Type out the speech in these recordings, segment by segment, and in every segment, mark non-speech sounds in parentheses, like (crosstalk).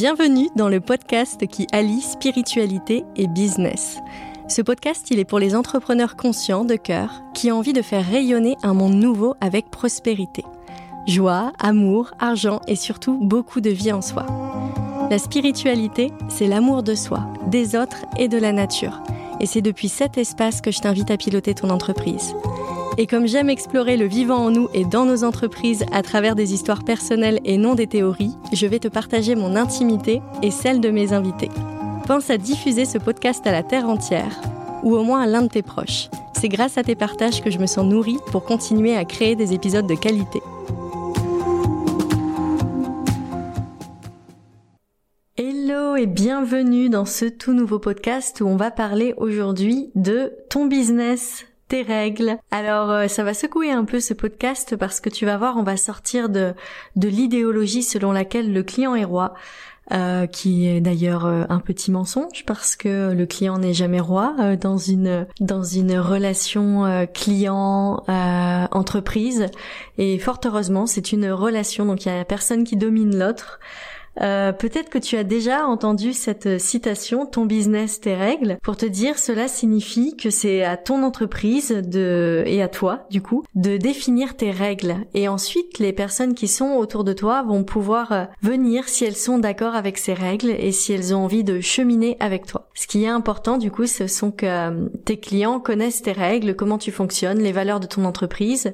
Bienvenue dans le podcast qui allie spiritualité et business. Ce podcast, il est pour les entrepreneurs conscients de cœur qui ont envie de faire rayonner un monde nouveau avec prospérité. Joie, amour, argent et surtout beaucoup de vie en soi. La spiritualité, c'est l'amour de soi, des autres et de la nature. Et c'est depuis cet espace que je t'invite à piloter ton entreprise. Et comme j'aime explorer le vivant en nous et dans nos entreprises à travers des histoires personnelles et non des théories, je vais te partager mon intimité et celle de mes invités. Pense à diffuser ce podcast à la terre entière, ou au moins à l'un de tes proches. C'est grâce à tes partages que je me sens nourrie pour continuer à créer des épisodes de qualité. Hello et bienvenue dans ce tout nouveau podcast où on va parler aujourd'hui de ton business, tes règles. Alors euh, ça va secouer un peu ce podcast parce que tu vas voir, on va sortir de, de l'idéologie selon laquelle le client est roi. Euh, qui est d'ailleurs euh, un petit mensonge parce que le client n'est jamais roi dans une dans une relation client entreprise et fort heureusement c'est une relation donc il y a personne qui domine l'autre euh, peut-être que tu as déjà entendu cette citation, ton business, tes règles, pour te dire cela signifie que c'est à ton entreprise de, et à toi, du coup, de définir tes règles. Et ensuite, les personnes qui sont autour de toi vont pouvoir euh, venir si elles sont d'accord avec ces règles et si elles ont envie de cheminer avec toi. Ce qui est important, du coup, ce sont que euh, tes clients connaissent tes règles, comment tu fonctionnes, les valeurs de ton entreprise,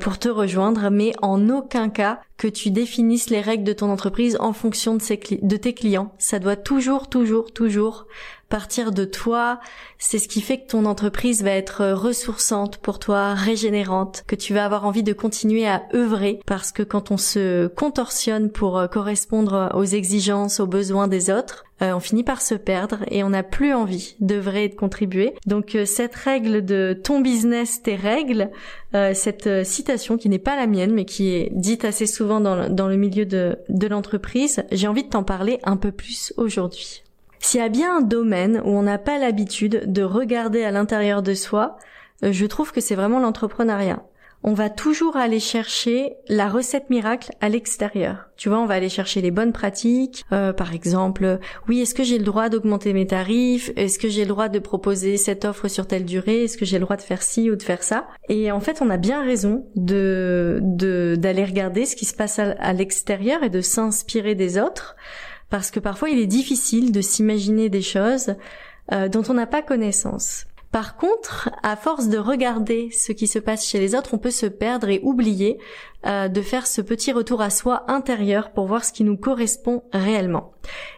pour te rejoindre, mais en aucun cas que tu définisses les règles de ton entreprise en fonction de, tes clients. Ça doit toujours, toujours, toujours partir de toi. C'est ce qui fait que ton entreprise va être ressourçante pour toi, régénérante, que tu vas avoir envie de continuer à œuvrer parce que quand on se contorsionne pour euh, correspondre aux exigences, aux besoins des autres, euh, on finit par se perdre et on n'a plus envie d'œuvrer et de contribuer. Donc euh, cette règle de ton business, tes règles, cette citation qui n'est pas la mienne mais qui est dite assez souvent dans dans le milieu de, de l'entreprise, j'ai envie de t'en parler un peu plus aujourd'hui. S'il y a bien un domaine où on n'a pas l'habitude de regarder à l'intérieur de soi, euh, je trouve que c'est vraiment l'entrepreneuriat. On va toujours aller chercher la recette miracle à l'extérieur. Tu vois, on va aller chercher les bonnes pratiques. Euh, par exemple, oui, est-ce que j'ai le droit d'augmenter mes tarifs? Est-ce que j'ai le droit de proposer cette offre sur telle durée? Est-ce que j'ai le droit de faire ci ou de faire ça? Et en fait, on a bien raison de d'aller regarder ce qui se passe à l'extérieur et de s'inspirer des autres parce que parfois il est difficile de s'imaginer des choses euh, dont on n'a pas connaissance. Par contre, à force de regarder ce qui se passe chez les autres, on peut se perdre et oublier euh, de faire ce petit retour à soi intérieur pour voir ce qui nous correspond réellement.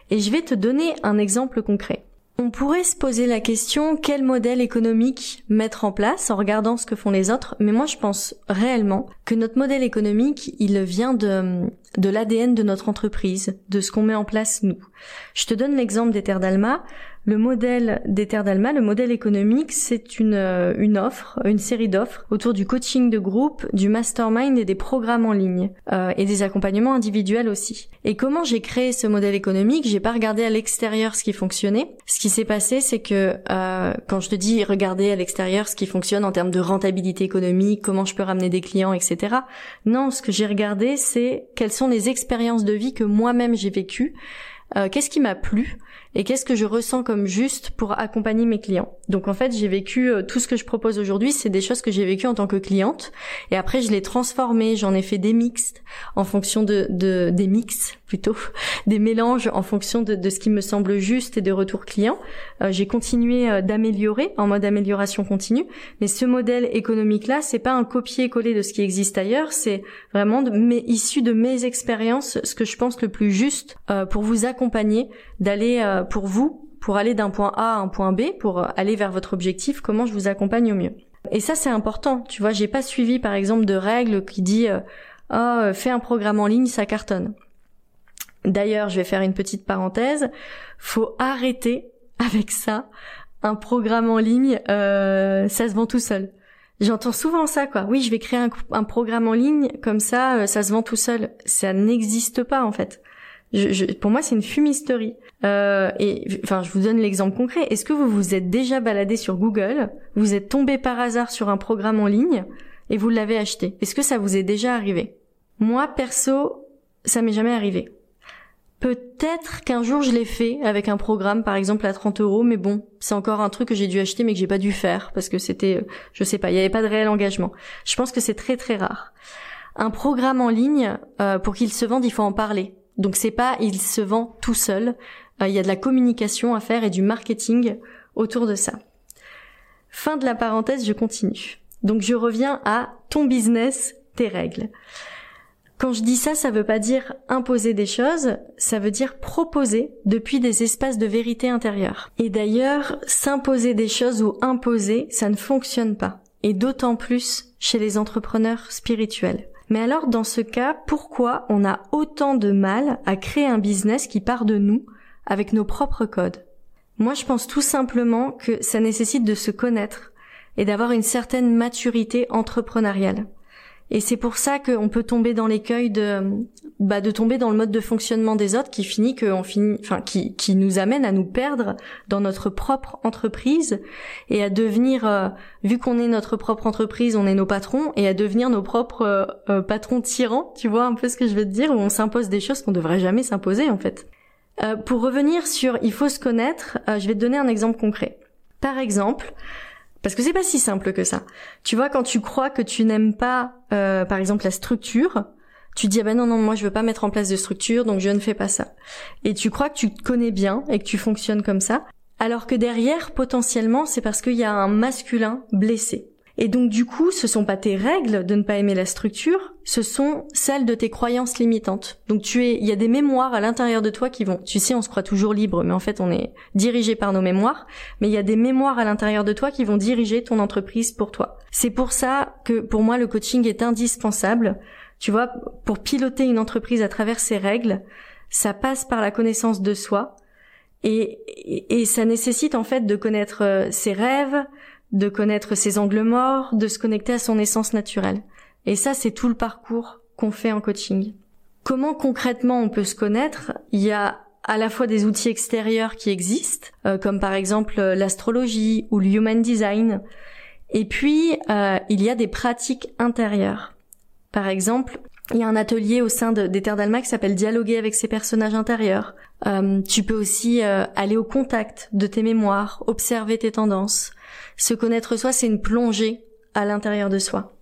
Et je vais te donner un exemple concret. On pourrait se poser la question quel modèle économique mettre en place en regardant ce que font les autres, mais moi je pense réellement que notre modèle économique, il vient de, de l'ADN de notre entreprise, de ce qu'on met en place nous. Je te donne l'exemple des terres d'Alma. Le modèle des terres d'Alma, le modèle économique, c'est une, euh, une offre, une série d'offres autour du coaching de groupe, du mastermind et des programmes en ligne euh, et des accompagnements individuels aussi. Et comment j'ai créé ce modèle économique? J'ai pas regardé à l'extérieur ce qui fonctionnait. Ce qui s'est passé, c'est que euh, quand je te dis regarder à l'extérieur ce qui fonctionne en termes de rentabilité économique, comment je peux ramener des clients, etc. Non, ce que j'ai regardé, c'est quelles sont les expériences de vie que moi-même j'ai vécues euh, qu'est-ce qui m'a plu et qu'est-ce que je ressens comme juste pour accompagner mes clients? Donc en fait, j'ai vécu euh, tout ce que je propose aujourd'hui, c'est des choses que j'ai vécues en tant que cliente et après je l'ai transformé, j'en ai fait des mixtes en fonction de, de des mix plutôt, (laughs) des mélanges en fonction de, de, ce qui me semble juste et de retour client. Euh, j'ai continué euh, d'améliorer en mode amélioration continue, mais ce modèle économique là, c'est pas un copier-coller de ce qui existe ailleurs, c'est vraiment de issu de mes expériences, ce que je pense le plus juste pour vous accompagner d'aller pour vous, pour aller d'un point A à un point B, pour aller vers votre objectif, comment je vous accompagne au mieux. Et ça c'est important, tu vois, j'ai pas suivi par exemple de règles qui dit euh, oh, fais un programme en ligne, ça cartonne. D'ailleurs, je vais faire une petite parenthèse, faut arrêter avec ça. Un programme en ligne, euh, ça se vend tout seul. J'entends souvent ça, quoi. Oui, je vais créer un, programme en ligne, comme ça, euh, ça se vend tout seul. Ça n'existe pas, en fait. Je, pour moi, c'est une fumisterie. Euh, et enfin, je vous donne l'exemple concret. Est-ce que vous vous êtes déjà baladé sur Google, vous êtes tombé par hasard sur un programme en ligne et vous l'avez acheté? Est-ce que ça vous est déjà arrivé? Moi, perso, ça m'est jamais arrivé. Peut-être qu'un jour je l'ai fait avec un programme par exemple à 30 euros, mais bon, c'est encore un truc que j'ai dû acheter mais que j'ai pas dû faire parce que c'était, euh, je sais pas, il y avait pas de réel engagement. Je pense que c'est très très rare. Un programme en ligne, euh, pour qu'il se vende, il faut en parler. Donc c'est pas il se vend tout seul. Euh, il y a de la communication à faire et du marketing autour de ça. Fin de la parenthèse, je continue. Donc je reviens à ton business, tes règles. Quand je dis ça, ça veut pas dire imposer des choses, ça veut dire proposer depuis des espaces de vérité intérieure. Et d'ailleurs, s'imposer des choses ou imposer, ça ne fonctionne pas. Et d'autant plus chez les entrepreneurs spirituels. Mais alors, dans ce cas, pourquoi on a autant de mal à créer un business qui part de nous, avec nos propres codes? Moi, je pense tout simplement que ça nécessite de se connaître et d'avoir une certaine maturité entrepreneuriale. Et c'est pour ça qu'on peut tomber dans l'écueil de, bah, de tomber dans le mode de fonctionnement des autres qui finit qu'on finit, enfin, qui, qui nous amène à nous perdre dans notre propre entreprise et à devenir, euh, vu qu'on est notre propre entreprise, on est nos patrons et à devenir nos propres euh, euh, patrons tyrans. Tu vois un peu ce que je veux te dire où on s'impose des choses qu'on devrait jamais s'imposer en fait. pour revenir sur il faut se connaître, je vais te donner un exemple concret. Par exemple, parce que c'est pas si simple que ça. Tu vois, quand tu crois que tu n'aimes pas, euh, par exemple, la structure, tu dis ah ben non non moi je veux pas mettre en place de structure donc je ne fais pas ça. Et tu crois que tu te connais bien et que tu fonctionnes comme ça, alors que derrière potentiellement c'est parce qu'il y a un masculin blessé. Et donc du coup, ce sont pas tes règles de ne pas aimer la structure, ce sont celles de tes croyances limitantes. Donc tu es, il y a des mémoires à l'intérieur de toi qui vont. Tu sais, on se croit toujours libre, mais en fait, on est dirigé par nos mémoires. Mais il y a des mémoires à l'intérieur de toi qui vont diriger ton entreprise pour toi. C'est pour ça que pour moi, le coaching est indispensable. Tu vois, pour piloter une entreprise à travers ses règles, ça passe par la connaissance de soi. Et, et, et ça nécessite en fait de connaître euh, ses rêves, de connaître ses angles morts, de se connecter à son essence naturelle. Et ça, c'est tout le parcours qu'on fait en coaching. Comment concrètement on peut se connaître? Il y a à la fois des outils extérieurs qui existent, euh, comme par exemple euh, l'astrologie ou le human design, et puis euh, il y a des pratiques intérieures. Par exemple, il y a un atelier au sein de, des Terres d'Alma qui s'appelle Dialoguer avec ses personnages intérieurs. tu peux aussi aller au contact de tes mémoires, observer tes tendances, se connaître soi, c'est une plongée à l'intérieur de soi.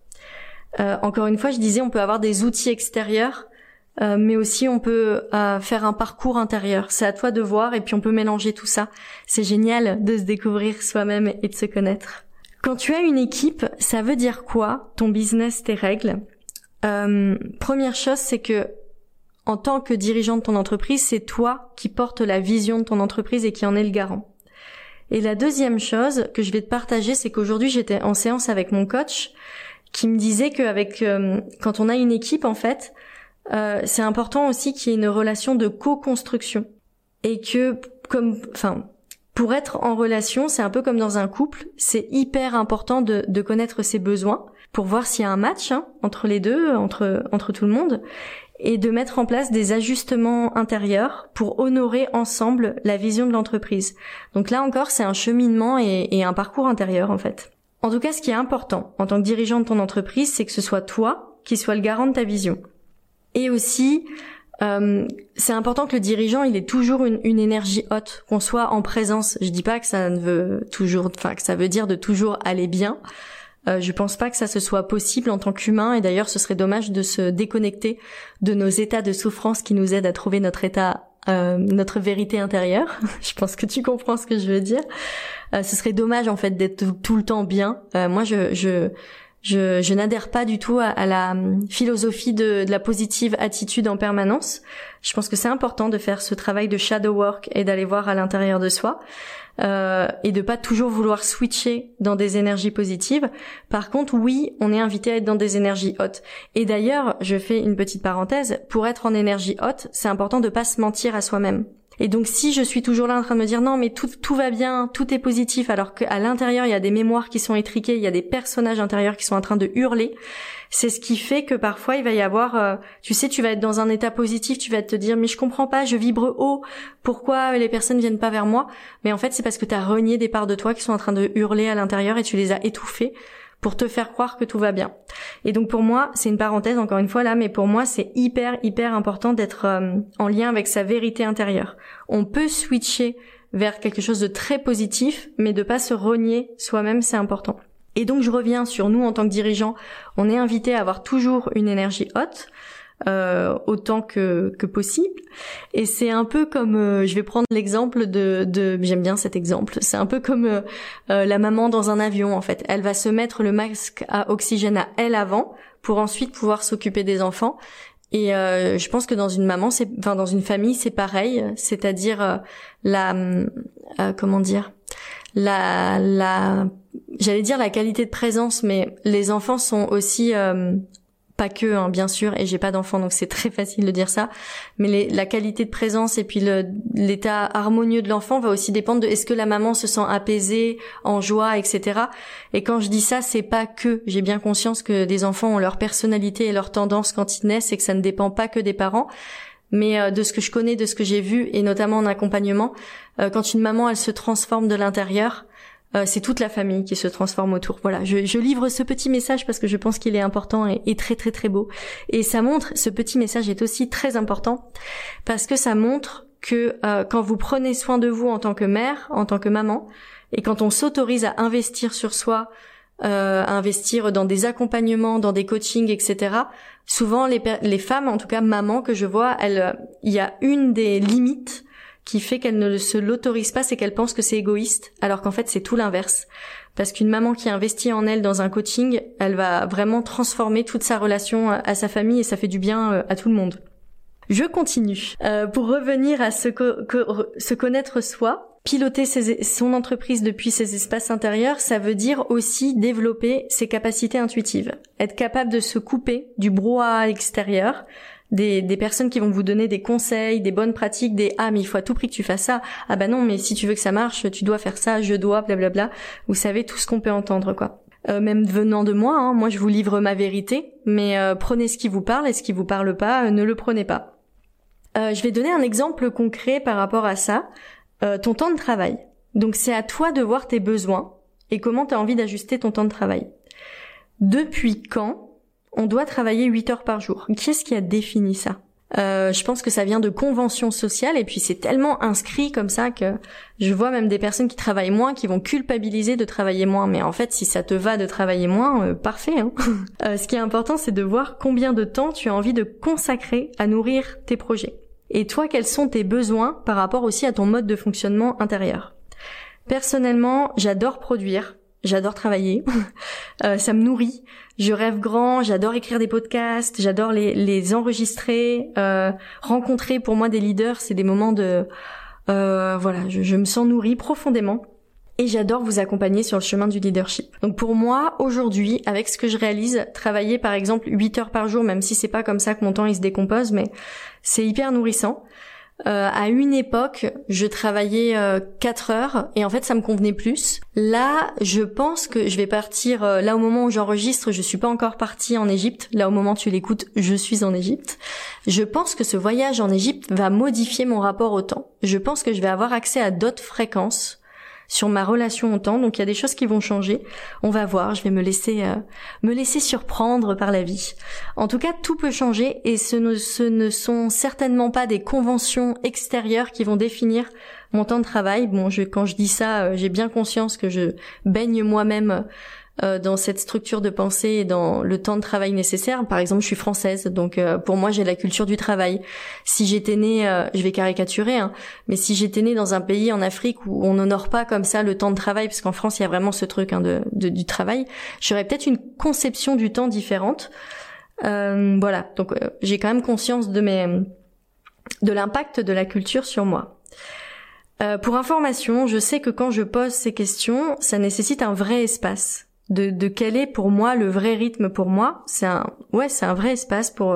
Euh, encore une fois, je disais, on peut avoir des outils extérieurs, euh, mais aussi on peut euh, faire un parcours intérieur. C'est à toi de voir et puis on peut mélanger tout ça. C'est génial de se découvrir soi-même et de se connaître. Quand tu as une équipe, ça veut dire quoi Ton business, tes règles? Première chose, c'est que en tant que dirigeant de ton entreprise, c'est toi qui portes la vision de ton entreprise et qui en est le garant. Et la deuxième chose que je vais te partager, c'est qu'aujourd'hui j'étais en séance avec mon coach qui me disait qu'avec euh, quand on a une équipe en fait, euh, c'est important aussi qu'il y ait une relation de co-construction et que comme enfin pour être en relation, c'est un peu comme dans un couple, c'est hyper important de, de, connaître ses besoins pour voir s'il y a un match hein, entre les deux, entre entre tout le monde, et de mettre en place des ajustements intérieurs pour honorer ensemble la vision de l'entreprise. Donc là encore, c'est un cheminement et, un parcours intérieur en fait. En tout cas, ce qui est important en tant que dirigeant de ton entreprise, c'est que ce soit toi qui sois le garant de ta vision. Et aussi, euh, c'est important que le dirigeant il ait toujours une, une énergie haute, qu'on soit en présence. Je dis pas que ça ne veut toujours, enfin que ça veut dire de toujours aller bien, euh, je pense pas que ça se soit possible en tant qu'humain et d'ailleurs ce serait dommage de se déconnecter de nos états de souffrance qui nous aident à trouver notre état euh, notre vérité intérieure. (laughs) je pense que tu comprends ce que je veux dire. Euh, ce serait dommage en fait d'être tout, le temps bien. moi je je je, je n'adhère pas du tout à, la philosophie de, de, la positive attitude en permanence. Je pense que c'est important de faire ce travail de shadow work et d'aller voir à l'intérieur de soi euh, et de pas toujours vouloir switcher dans des énergies positives. Par contre, oui, on est invité à être dans des énergies hautes. Et d'ailleurs, je fais une petite parenthèse, pour être en énergie haute, c'est important de pas se mentir à soi-même. Et donc si je suis toujours là en train de me dire non mais tout, tout va bien, tout est positif alors qu'à l'intérieur il y a des mémoires qui sont étriquées, il y a des personnages intérieurs qui sont en train de hurler, c'est ce qui fait que parfois il va y avoir, euh, tu sais, tu vas être dans un état positif, tu vas te dire mais je comprends pas, je vibre haut, pourquoi les personnes viennent pas vers moi? Mais en fait c'est parce que tu as renié des parts de toi qui sont en train de hurler à l'intérieur et tu les as étouffées pour te faire croire que tout va bien. Et donc pour moi, c'est une parenthèse encore une fois là, mais pour moi c'est hyper hyper important d'être euh, en lien avec sa vérité intérieure. On peut switcher vers quelque chose de très positif, mais de pas se renier soi-même, c'est important. Et donc je reviens sur nous en tant que dirigeants, on est invité à avoir toujours une énergie haute. Euh, autant que, que possible. Et c'est un peu comme, euh, je vais prendre l'exemple de, de j'aime bien cet exemple, c'est un peu comme euh, la maman dans un avion en fait. Elle va se mettre le masque à oxygène à elle avant pour ensuite pouvoir s'occuper des enfants. Et je pense que dans une maman, c'est, enfin dans une famille, c'est pareil, c'est-à-dire la, comment dire, la, la, j'allais dire la qualité de présence, mais les enfants sont aussi pas que hein, bien sûr et j'ai pas d'enfant donc c'est (laughs) très facile de dire ça. Mais la qualité de présence et puis l'état harmonieux de l'enfant va aussi dépendre de est-ce que la maman se sent apaisée en joie etc et quand je dis ça c'est pas que. J'ai bien conscience que des enfants ont leur personnalité et leur tendance quand ils naissent et que ça ne dépend pas que des parents. Mais euh, de ce que je connais, de ce que j'ai vu, et notamment en accompagnement, euh, quand une maman elle se transforme de l'intérieur, euh, c'est toute la famille qui se transforme autour. Voilà, je, je, livre ce petit message parce que je pense qu'il est important et, très très très beau. Et ça montre, ce petit message est aussi très important parce que ça montre que euh, quand vous prenez soin de vous en tant que mère, en tant que maman, et quand on s'autorise à investir sur soi, euh, à investir dans des accompagnements, dans des coachings, etc. Souvent, les, les femmes, en tout cas maman que je vois, il y a une des limites qui fait qu'elle ne se l'autorise pas, c'est qu'elle pense que c'est égoïste, alors qu'en fait c'est tout l'inverse. Parce qu'une maman qui investit en elle dans un coaching, elle va vraiment transformer toute sa relation à sa famille et ça fait du bien euh, à tout le monde. Je continue. Euh, pour revenir à se, se connaître soi, piloter son entreprise depuis ses espaces intérieurs, ça veut dire aussi développer ses capacités intuitives. Être capable de se couper du brouhaha extérieur, des, personnes qui vont vous donner des conseils, des bonnes pratiques, des ah mais il faut à tout prix que tu fasses ça, ah bah non mais si tu veux que ça marche, tu dois faire ça, je dois, blablabla. Vous savez tout ce qu'on peut entendre quoi. Euh, même venant de moi, hein, moi je vous livre ma vérité, mais euh, prenez ce qui vous parle et ce qui vous parle pas, euh, ne le prenez pas. je vais donner un exemple concret par rapport à ça. ton temps de travail. Donc c'est à toi de voir tes besoins et comment tu as envie d'ajuster ton temps de travail. Depuis quand on doit travailler 8 heures par jour. Qui est-ce qui a défini ça? Euh, je pense que ça vient de conventions sociales et puis c'est tellement inscrit comme ça que je vois même des personnes qui travaillent moins qui vont culpabiliser de travailler moins. Mais en fait, si ça te va de travailler moins, euh, parfait. Hein (laughs) euh, ce qui est important, c'est de voir combien de temps tu as envie de consacrer à nourrir tes projets. Et toi, quels sont tes besoins par rapport aussi à ton mode de fonctionnement intérieur? Personnellement, j'adore produire, j'adore travailler, (laughs) ça me nourrit je rêve grand, j'adore écrire des podcasts, j'adore les, les enregistrer, euh, rencontrer pour moi des leaders, c'est des moments de euh, voilà, je, je me sens nourrie profondément et j'adore vous accompagner sur le chemin du leadership. Donc pour moi, aujourd'hui, avec ce que je réalise, travailler par exemple 8 heures par jour, même si c'est pas comme ça que mon temps il se décompose, mais c'est hyper nourrissant. Euh, à une époque, je travaillais euh, 4 heures et en fait ça me convenait plus. Là, je pense que je vais partir. Euh, là au moment où j'enregistre, je suis pas encore partie en Égypte. Là au moment où tu l'écoutes, je suis en Égypte. Je pense que ce voyage en Égypte va modifier mon rapport au temps. Je pense que je vais avoir accès à d'autres fréquences sur ma relation au temps. Donc il y a des choses qui vont changer. On va voir. Je vais me laisser euh, me laisser surprendre par la vie. En tout cas, tout peut changer et ce ne, ce ne sont certainement pas des conventions extérieures qui vont définir mon temps de travail. Bon, je, quand je dis ça, euh, j'ai bien conscience que je baigne moi-même euh, dans cette structure de pensée et dans le temps de travail nécessaire. Par exemple, je suis française, donc euh, pour moi j'ai la culture du travail. Si j'étais née, euh, je vais caricaturer, hein, mais si j'étais née dans un pays en Afrique où on n'honore pas comme ça le temps de travail, parce qu'en France il y a vraiment ce truc hein, de, du travail, j'aurais peut-être une conception du temps différente. voilà, donc j'ai quand même conscience de mes de l'impact de la culture sur moi. pour information, je sais que quand je pose ces questions, ça nécessite un vrai espace de, de quel est pour moi le vrai rythme pour moi. C'est un, ouais, c'est un vrai espace pour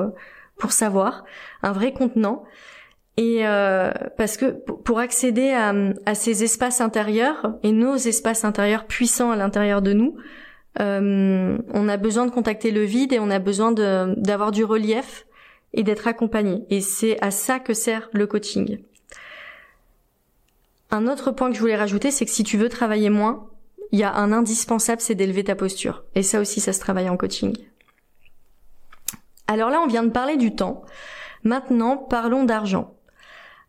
pour savoir, un vrai contenant. Et euh, parce que pour accéder à, à, ces espaces intérieurs et nos espaces intérieurs puissants à l'intérieur de nous, euh, on a besoin de contacter le vide et on a besoin d'avoir du relief et d'être accompagné. Et c'est à ça que sert le coaching. Un autre point que je voulais rajouter, c'est que si tu veux travailler moins, il y a un indispensable, c'est d'élever ta posture. Et ça aussi, ça se travaille en coaching. Alors là, on vient de parler du temps. Maintenant, parlons d'argent.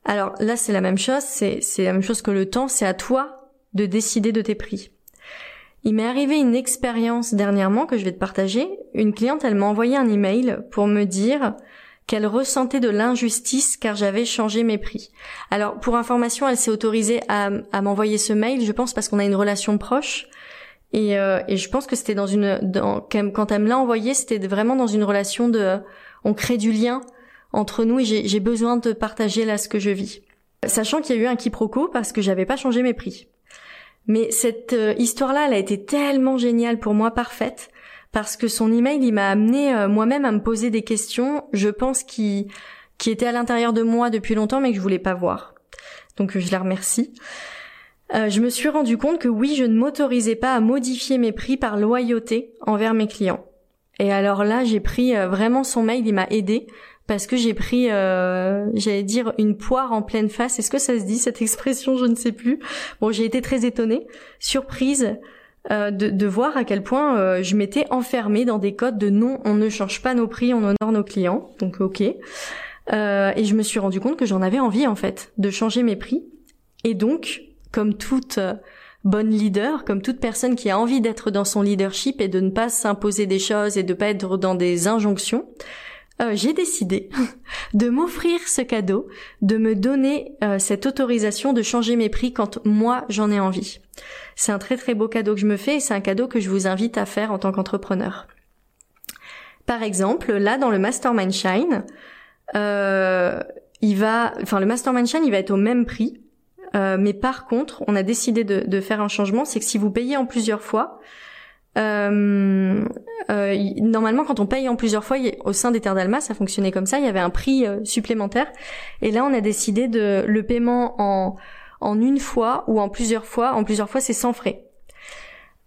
Alors là, c'est la même chose, c'est, la même chose que le temps, c'est à toi de décider de tes prix. Il m'est arrivé une expérience dernièrement que je vais te partager. Une cliente, elle m'a envoyé un email pour me dire qu'elle ressentait de l'injustice car j'avais changé mes prix. Alors pour information, elle s'est autorisée à, m'envoyer ce mail, je pense parce qu'on a une relation proche. Et, euh, et je pense que c'était dans une, dans, quand elle me l'a envoyé, c'était vraiment dans une relation de, on crée du lien entre nous et j'ai besoin de partager là ce que je vis. Sachant qu'il y a eu un quiproquo parce que j'avais pas changé mes prix. Mais cette euh, histoire-là, elle a été tellement géniale pour moi, parfaite, parce que son email, il m'a amené euh, moi-même à me poser des questions, je pense, qui, qui étaient à l'intérieur de moi depuis longtemps, mais que je voulais pas voir. Donc je la remercie. Euh, je me suis rendu compte que oui, je ne m'autorisais pas à modifier mes prix par loyauté envers mes clients. Et alors là, j'ai pris euh, vraiment son mail, il m'a aidé parce que j'ai pris, j'allais dire, une poire en pleine face. Est-ce que ça se dit cette (laughs) expression? Je ne sais plus. Bon, j'ai été très étonnée, surprise. Euh, de, voir à quel point euh, je m'étais enfermée dans des codes de non, on ne change pas nos prix, on honore nos clients. Donc ok. Euh, et je me suis rendu compte que j'en avais envie en fait de changer mes prix. Et donc, comme toute bonne leader, comme toute personne qui a envie d'être dans son leadership et de ne pas s'imposer des choses et de pas être dans des injonctions, j'ai décidé (laughs) de m'offrir ce cadeau, de me donner cette autorisation de changer mes prix quand moi j'en ai envie. C'est un très très beau cadeau que je me fais et c'est un cadeau que je vous invite à faire en tant qu'entrepreneur. Par exemple, là dans le Mastermind Shine, euh, il va, enfin le Mastermind Shine, il va être au même prix, euh, mais par contre, on a décidé de, faire un changement, c'est que si vous payez en plusieurs fois, euh, normalement, quand on paye en plusieurs fois au sein des Terres d'Alma, ça fonctionnait comme ça. Il y avait un prix supplémentaire, et là, on a décidé de le paiement en en une fois ou en plusieurs fois. En plusieurs fois, c'est sans frais.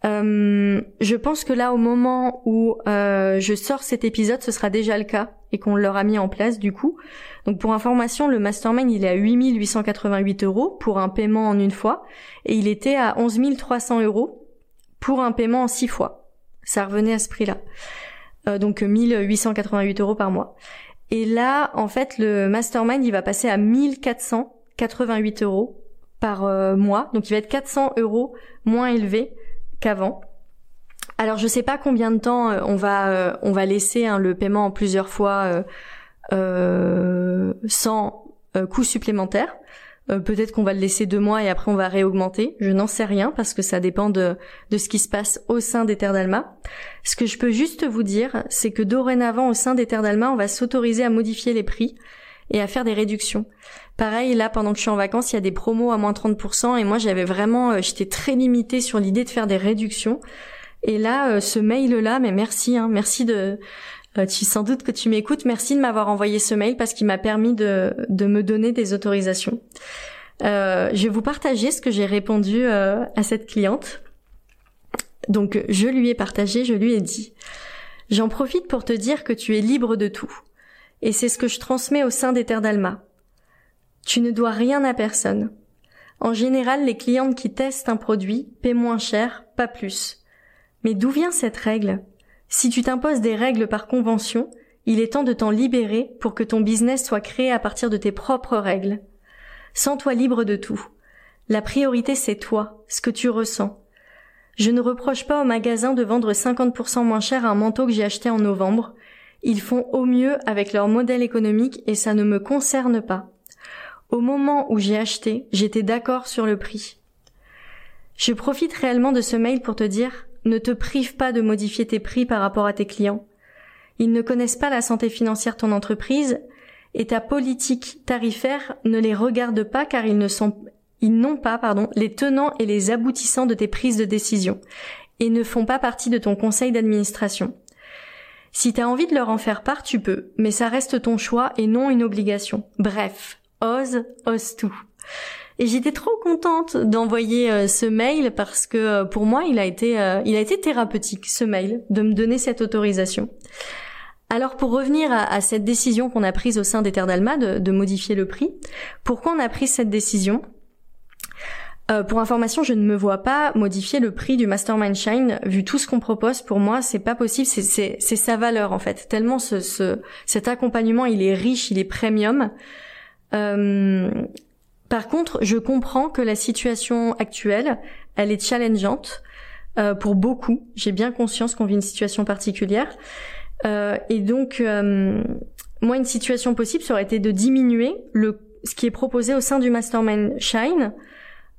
Euh, je pense que là, au moment où euh, je sors cet épisode, ce sera déjà le cas et qu'on l'aura mis en place du coup. Donc pour information, le mastermind il est à 8888 euros pour un paiement en une fois et il était à 11 300 euros pour un paiement en six fois. Ça revenait à ce prix-là. Euh, donc 1888 euros par mois. Et là, en fait, le mastermind il va passer à 1488 euros par euh, mois, donc il va être 400 euros moins élevé qu'avant. Alors je sais pas combien de temps euh, on va euh, on va laisser hein, le paiement en plusieurs fois sans coût supplémentaire. Peut-être qu'on va le laisser deux mois et après on va réaugmenter. Je n'en sais rien parce que ça dépend de, de ce qui se passe au sein des terres d'Alma. Ce que je peux juste vous dire, c'est que dorénavant au sein des terres d'Alma, on va s'autoriser à modifier les prix et à faire des réductions. Pareil, là, pendant que je suis en vacances, il y a des promos à moins 30%, et moi, j'avais vraiment, euh, j'étais très limitée sur l'idée de faire des réductions. Et là, euh, ce mail-là, mais merci, hein, merci de, euh, tu sans doute que tu m'écoutes, merci de m'avoir envoyé ce mail parce qu'il m'a permis de, de me donner des autorisations. je vais vous partager ce que j'ai répondu à cette cliente. Donc, je lui ai partagé, je lui ai dit, j'en profite pour te dire que tu es libre de tout. Et c'est ce que je transmets au sein des terres d'Alma. Tu ne dois rien à personne. En général, les clientes qui testent un produit paient moins cher, pas plus. Mais d'où vient cette règle? Si tu t'imposes des règles par convention, il est temps de t'en libérer pour que ton business soit créé à partir de tes propres règles. Sens-toi libre de tout. La priorité c'est toi, ce que tu ressens. Je ne reproche pas au magasin de vendre 50% moins cher un manteau que j'ai acheté en novembre, ils font au mieux avec leur modèle économique et ça ne me concerne pas. Au moment où j'ai acheté, j'étais d'accord sur le prix. Je profite réellement de ce mail pour te dire ne te prive pas de modifier tes prix par rapport à tes clients. Ils ne connaissent pas la santé financière de ton entreprise et ta politique tarifaire ne les regarde pas car ils ne sont ils n'ont pas, pardon, les tenants et les aboutissants de tes prises de décision et ne font pas partie de ton conseil d'administration. Si t'as envie de leur en faire part, tu peux, mais ça reste ton choix et non une obligation. Bref, ose, ose tout. Et j'étais trop contente d'envoyer euh, ce mail parce que euh, pour moi, il a été, euh, il a été thérapeutique ce mail de me donner cette autorisation. Alors pour revenir à, cette décision qu'on a prise au sein d'Alma de, de, modifier le prix, pourquoi on a pris cette décision? Euh, pour information, je ne me vois pas modifier le prix du Mastermind Shine. Vu tout ce qu'on propose, pour moi, c'est pas possible. C'est sa valeur en fait. Tellement ce, ce, cet accompagnement, il est riche, il est premium. Euh, par contre, je comprends que la situation actuelle, elle est challengeante euh, pour beaucoup. J'ai bien conscience qu'on vit une situation particulière. Euh, et donc, euh, moi, une situation possible, ça aurait été de diminuer le ce qui est proposé au sein du Mastermind Shine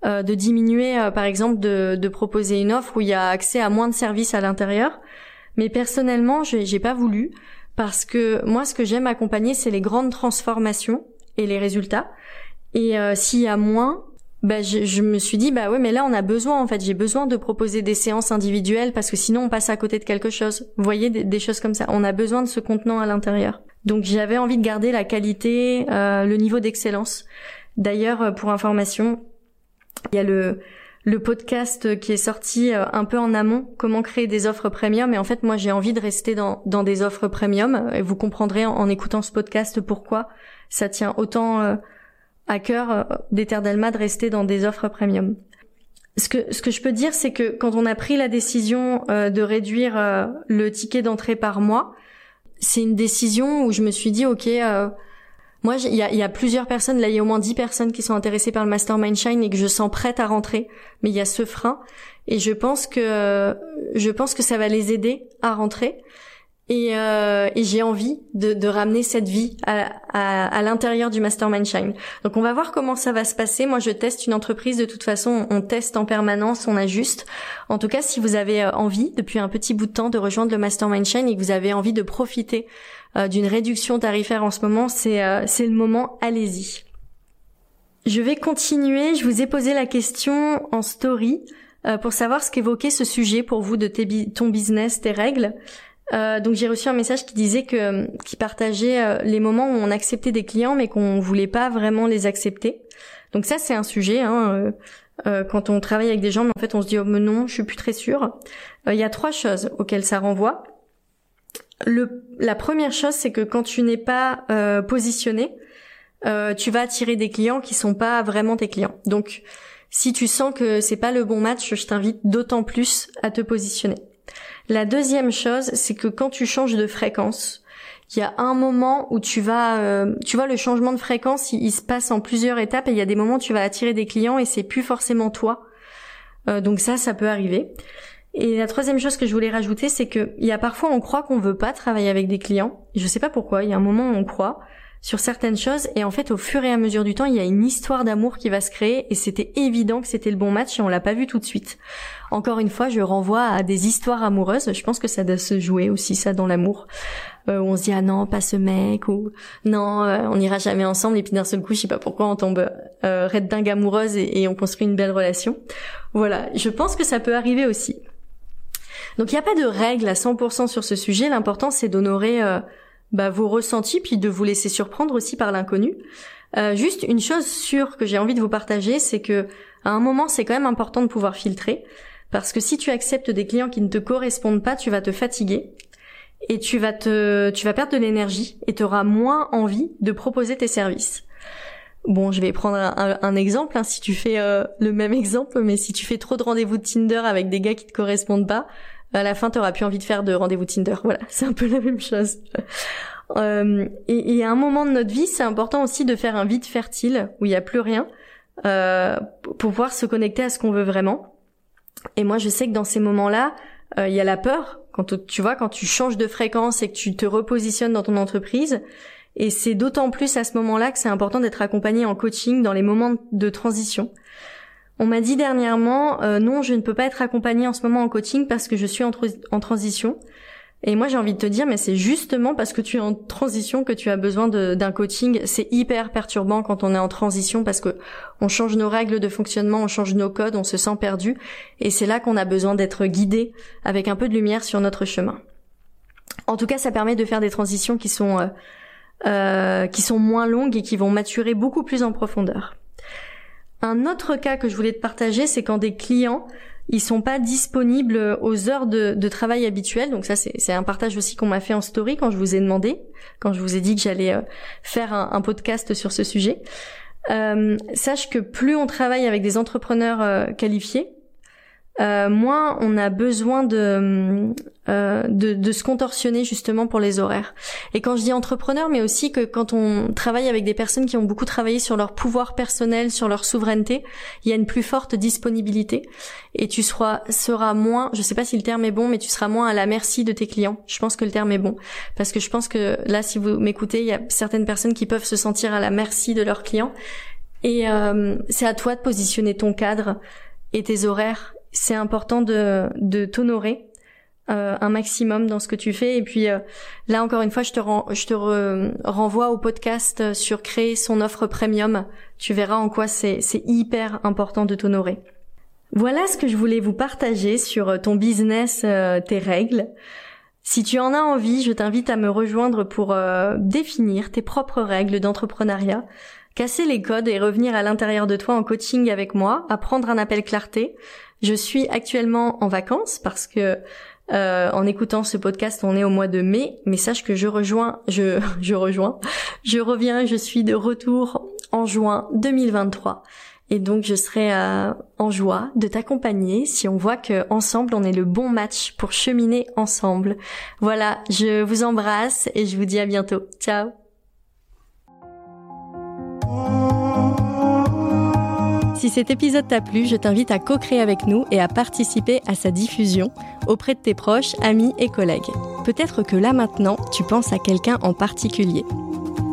euh, de diminuer, euh, par exemple, de, de, proposer une offre où il y a accès à moins de services à l'intérieur. Mais personnellement, j'ai pas voulu parce que moi, ce que j'aime accompagner, c'est les grandes transformations et les résultats. Et euh, s'il y a moins, bah, je, je, me suis dit bah ouais, mais là on a besoin en fait. J'ai besoin de proposer des séances individuelles parce que sinon on passe à côté de quelque chose. Vous voyez des, des choses comme ça. On a besoin de ce contenant à l'intérieur. Donc j'avais envie de garder la qualité, euh, le niveau d'excellence. D'ailleurs, pour information, il y a le le podcast qui est sorti euh, un peu en amont, comment créer des offres premium. Et en fait, moi, j'ai envie de rester dans, dans des offres premium. Et vous comprendrez en, écoutant ce podcast pourquoi ça tient autant euh, à cœur euh, d'Ether Delma de rester dans des offres premium. Ce que, ce que je peux dire, c'est que quand on a pris la décision de réduire le ticket d'entrée par mois, c'est une décision où je me suis dit, OK, moi, il y a, plusieurs personnes, là, il y a au moins dix personnes qui sont intéressées par le Mastermind Shine et que je sens prête à rentrer, mais il y a ce frein. Et je pense que je pense que ça va les aider à rentrer. Et, euh, et j'ai envie de, de, ramener cette vie à, à, à l'intérieur du Mastermind Shine. Donc on va voir comment ça va se passer. Moi je teste une entreprise de toute façon, on teste en permanence, on ajuste. En tout cas, si vous avez euh, envie depuis un petit bout de temps de rejoindre le Mastermind Shine et que vous avez envie de profiter euh, d'une réduction tarifaire en ce moment, c'est euh, c'est le moment, allez-y. Je vais continuer, je vous ai posé la question en story pour savoir ce qu'évoquait ce sujet pour vous de ton business, tes règles. Euh, donc j'ai reçu un message qui disait que qui partageait euh, les moments où on acceptait des clients mais qu'on voulait pas vraiment les accepter. Donc ça c'est un sujet hein, euh, euh, quand on travaille avec des gens mais en fait on se dit oh mais non je suis plus très sûre. Il y a trois choses auxquelles ça renvoie. Le, la première chose c'est que quand tu n'es pas positionné, tu vas attirer des clients qui sont pas vraiment tes clients. Donc si tu sens que c'est pas le bon match, je t'invite d'autant plus à te positionner. La deuxième chose, c'est que quand tu changes de fréquence, il y a un moment où tu vas, euh, tu vois, le changement de fréquence, il, se passe en plusieurs étapes et il y a des moments où tu vas attirer des clients et c'est plus forcément toi. Euh, donc ça, ça peut arriver. Et la troisième chose que je voulais rajouter, c'est que il y a parfois on croit qu'on veut pas travailler avec des clients. Je sais pas pourquoi. Il y a un moment où on croit sur certaines choses et en fait au fur et à mesure du temps il y a une histoire d'amour qui va se créer et c'était évident que c'était le bon match et on l'a pas vu tout de suite. Encore une fois je renvoie à des histoires amoureuses, je pense que ça doit se jouer aussi ça dans l'amour. Euh, on se dit ah non pas ce mec ou non euh, on n'ira jamais ensemble et puis d'un seul coup je sais pas pourquoi on tombe euh, red dingue amoureuse et, et on construit une belle relation. Voilà, je pense que ça peut arriver aussi. Donc il n'y a pas de règle à 100% sur ce sujet, l'important c'est d'honorer euh, bah, vos ressentis, puis de vous laisser surprendre aussi par l'inconnu. Euh, juste une chose sûre que j'ai envie de vous partager, c'est que à un moment, c'est quand même important de pouvoir filtrer, parce que si tu acceptes des clients qui ne te correspondent pas, tu vas te fatiguer et tu vas te, tu vas perdre de l'énergie et tu auras moins envie de proposer tes services. Bon, je vais prendre un, exemple, hein, si tu fais euh, le même (laughs) exemple, mais si tu fais trop de rendez-vous de Tinder avec des gars qui te correspondent pas, à la fin, t'auras plus envie de faire de rendez-vous Tinder. (laughs) Voilà, c'est un peu la même chose. Euh, et, et, à un moment de notre vie, c'est important aussi de faire un vide fertile où il n'y a plus rien euh, pour pouvoir se connecter à ce qu'on veut vraiment. Et moi, je sais que dans ces moments-là, euh, il y a la peur quand tu vois quand tu changes de fréquence et que tu te repositionnes dans ton entreprise. Et c'est d'autant plus à ce moment-là que c'est important d'être accompagné en coaching dans les moments de transition. On m'a dit dernièrement, euh, non, je ne peux pas être accompagnée en ce moment en coaching parce que je suis en, transition. Et moi, j'ai envie de te dire, mais c'est justement parce que tu es en transition que tu as besoin d'un coaching. C'est hyper perturbant quand on est en transition parce que on change nos règles de fonctionnement, on change nos codes, on se sent perdu. Et c'est là qu'on a besoin d'être guidé avec un peu de lumière sur notre chemin. En tout cas, ça permet de faire des transitions qui sont euh, euh, qui sont moins longues et qui vont maturer beaucoup plus en profondeur. Un autre cas que je voulais te partager, c'est quand des clients ils sont pas disponibles aux heures de, travail habituelles. Donc ça, c'est un partage aussi qu'on m'a fait en story quand je vous ai demandé, quand je vous ai dit que j'allais euh, faire un, podcast sur ce sujet. euh, sache que plus on travaille avec des entrepreneurs euh, qualifiés, euh, moins on a besoin de, euh, de, de se contorsionner justement pour les horaires. Et quand je dis entrepreneur, mais aussi que quand on travaille avec des personnes qui ont beaucoup travaillé sur leur pouvoir personnel, sur leur souveraineté, il y a une plus forte disponibilité et tu seras seras moins, je sais pas si le terme est bon, mais tu seras moins à la merci de tes clients. Je pense que le terme est bon parce que je pense que là, si vous m'écoutez, il y a certaines personnes qui peuvent se sentir à la merci de leurs clients et euh, c'est à toi de positionner ton cadre et tes horaires c'est important de, de t'honorer euh, un maximum dans ce que tu fais. Et puis euh, là encore une fois, je te, je te renvoie au podcast sur créer son offre premium. Tu verras en quoi c'est, hyper important de t'honorer. Voilà ce que je voulais vous partager sur ton business, euh, tes règles. Si tu en as envie, je t'invite à me rejoindre pour définir tes propres règles d'entrepreneuriat casser les codes et revenir à l'intérieur de toi en coaching avec moi, apprendre un appel clarté. Je suis actuellement en vacances parce que euh, en écoutant ce podcast, on est au mois de mai, mais sache que je rejoins, je, (laughs) je rejoins, je reviens, je suis de retour en juin 2023. Et donc je serai euh, en joie de t'accompagner si on voit que ensemble on est le bon match pour cheminer ensemble. Voilà, je vous embrasse et je vous dis à bientôt. Ciao. Si cet épisode t'a plu, je t'invite à co-créer avec nous et à participer à sa diffusion auprès de tes proches, amis et collègues. Peut-être que là maintenant, tu penses à quelqu'un en particulier.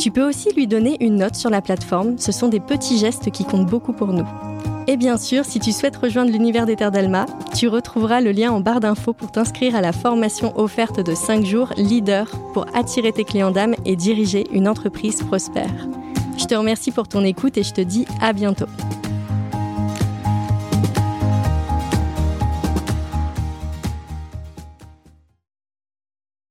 Tu peux aussi lui donner une note sur la plateforme, ce sont des petits gestes qui comptent beaucoup pour nous. Et bien sûr, si tu souhaites rejoindre l'univers d'Ether d'Alma, tu retrouveras le lien en barre d'infos pour t'inscrire à la formation offerte de 5 jours Leader pour attirer tes clients d'âme et diriger une entreprise prospère. Je te remercie pour ton écoute et je te dis à bientôt.